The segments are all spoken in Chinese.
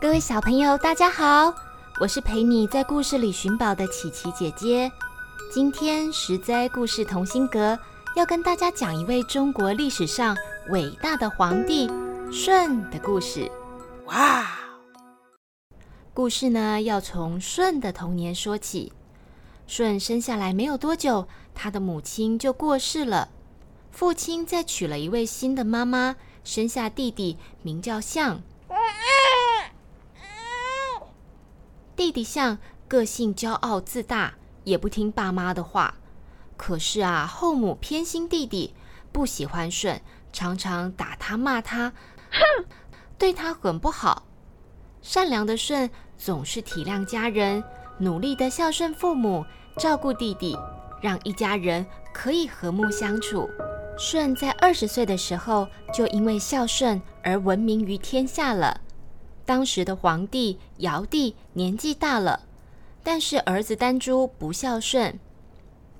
各位小朋友，大家好，我是陪你在故事里寻宝的琪琪姐姐。今天十灾故事同心阁要跟大家讲一位中国历史上伟大的皇帝舜的故事。哇！故事呢要从舜的童年说起。舜生下来没有多久，他的母亲就过世了，父亲再娶了一位新的妈妈，生下弟弟，名叫象。弟弟象个性骄傲自大，也不听爸妈的话。可是啊，后母偏心弟弟，不喜欢舜，常常打他骂他，哼，对他很不好。善良的舜总是体谅家人，努力的孝顺父母，照顾弟弟，让一家人可以和睦相处。舜在二十岁的时候，就因为孝顺而闻名于天下了。当时的皇帝尧帝年纪大了，但是儿子丹朱不孝顺，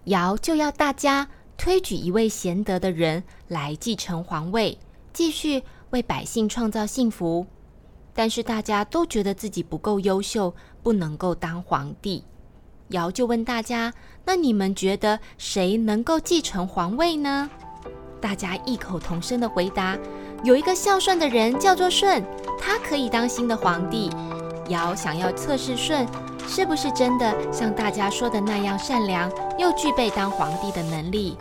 尧就要大家推举一位贤德的人来继承皇位，继续为百姓创造幸福。但是大家都觉得自己不够优秀，不能够当皇帝。尧就问大家：“那你们觉得谁能够继承皇位呢？”大家异口同声的回答。有一个孝顺的人叫做舜，他可以当新的皇帝。尧想要测试舜是不是真的像大家说的那样善良，又具备当皇帝的能力，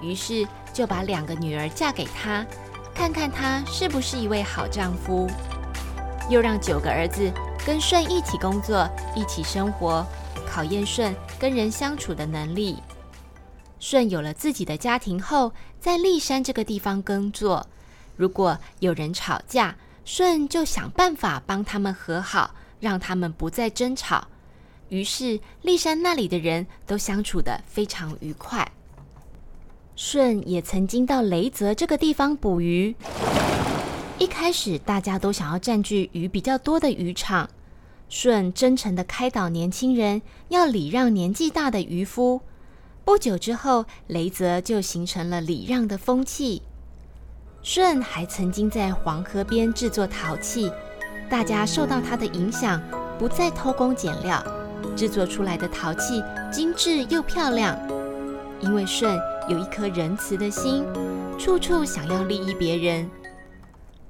于是就把两个女儿嫁给他，看看他是不是一位好丈夫。又让九个儿子跟舜一起工作，一起生活，考验舜跟人相处的能力。舜有了自己的家庭后，在历山这个地方耕作。如果有人吵架，舜就想办法帮他们和好，让他们不再争吵。于是历山那里的人都相处得非常愉快。舜也曾经到雷泽这个地方捕鱼。一开始大家都想要占据鱼比较多的渔场，舜真诚地开导年轻人要礼让年纪大的渔夫。不久之后，雷泽就形成了礼让的风气。舜还曾经在黄河边制作陶器，大家受到他的影响，不再偷工减料，制作出来的陶器精致又漂亮。因为舜有一颗仁慈的心，处处想要利益别人，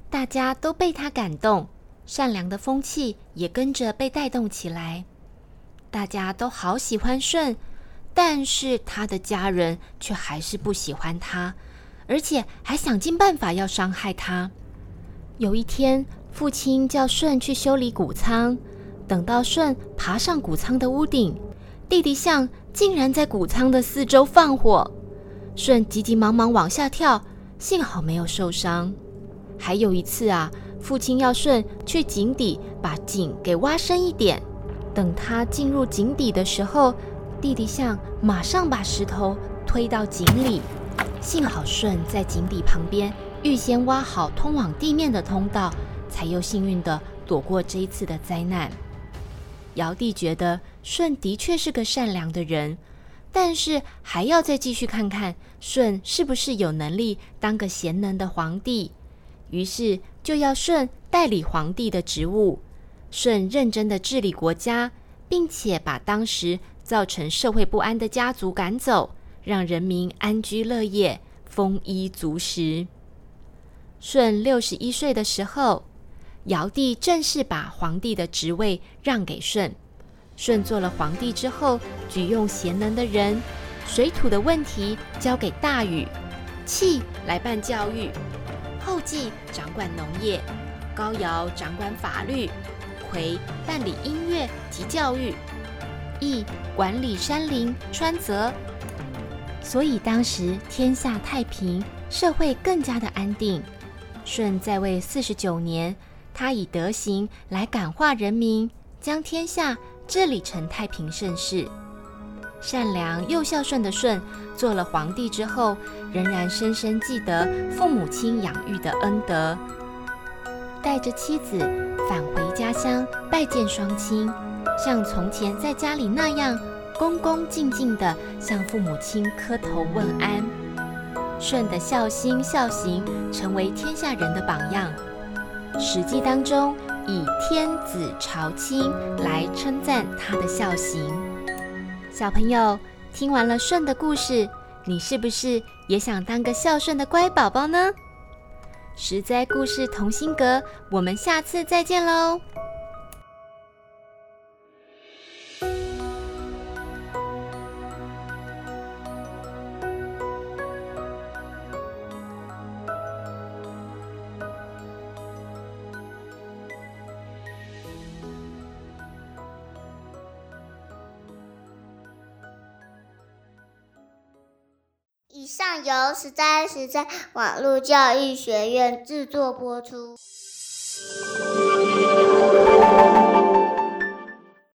大家都被他感动，善良的风气也跟着被带动起来。大家都好喜欢舜，但是他的家人却还是不喜欢他。而且还想尽办法要伤害他。有一天，父亲叫舜去修理谷仓，等到舜爬上谷仓的屋顶，弟弟象竟然在谷仓的四周放火。舜急急忙忙往下跳，幸好没有受伤。还有一次啊，父亲要舜去井底把井给挖深一点，等他进入井底的时候，弟弟象马上把石头推到井里。幸好舜在井底旁边预先挖好通往地面的通道，才又幸运地躲过这一次的灾难。尧帝觉得舜的确是个善良的人，但是还要再继续看看舜是不是有能力当个贤能的皇帝，于是就要舜代理皇帝的职务。舜认真地治理国家，并且把当时造成社会不安的家族赶走。让人民安居乐业，丰衣足食。舜六十一岁的时候，尧帝正式把皇帝的职位让给舜。舜做了皇帝之后，举用贤能的人，水土的问题交给大禹，契来办教育，后稷掌管农业，高尧掌管法律，夔办理音乐及教育，羿管理山林川泽。所以当时天下太平，社会更加的安定。舜在位四十九年，他以德行来感化人民，将天下治理成太平盛世。善良又孝顺的舜做了皇帝之后，仍然深深记得父母亲养育的恩德，带着妻子返回家乡拜见双亲，像从前在家里那样恭恭敬敬地向父母亲磕头问安。舜的孝心孝行成为天下人的榜样，《史记》当中以“天子朝亲”来称赞他的孝行。小朋友听完了舜的故事，你是不是也想当个孝顺的乖宝宝呢？十灾故事同心阁，我们下次再见喽。以上由十灾十灾网络教育学院制作播出。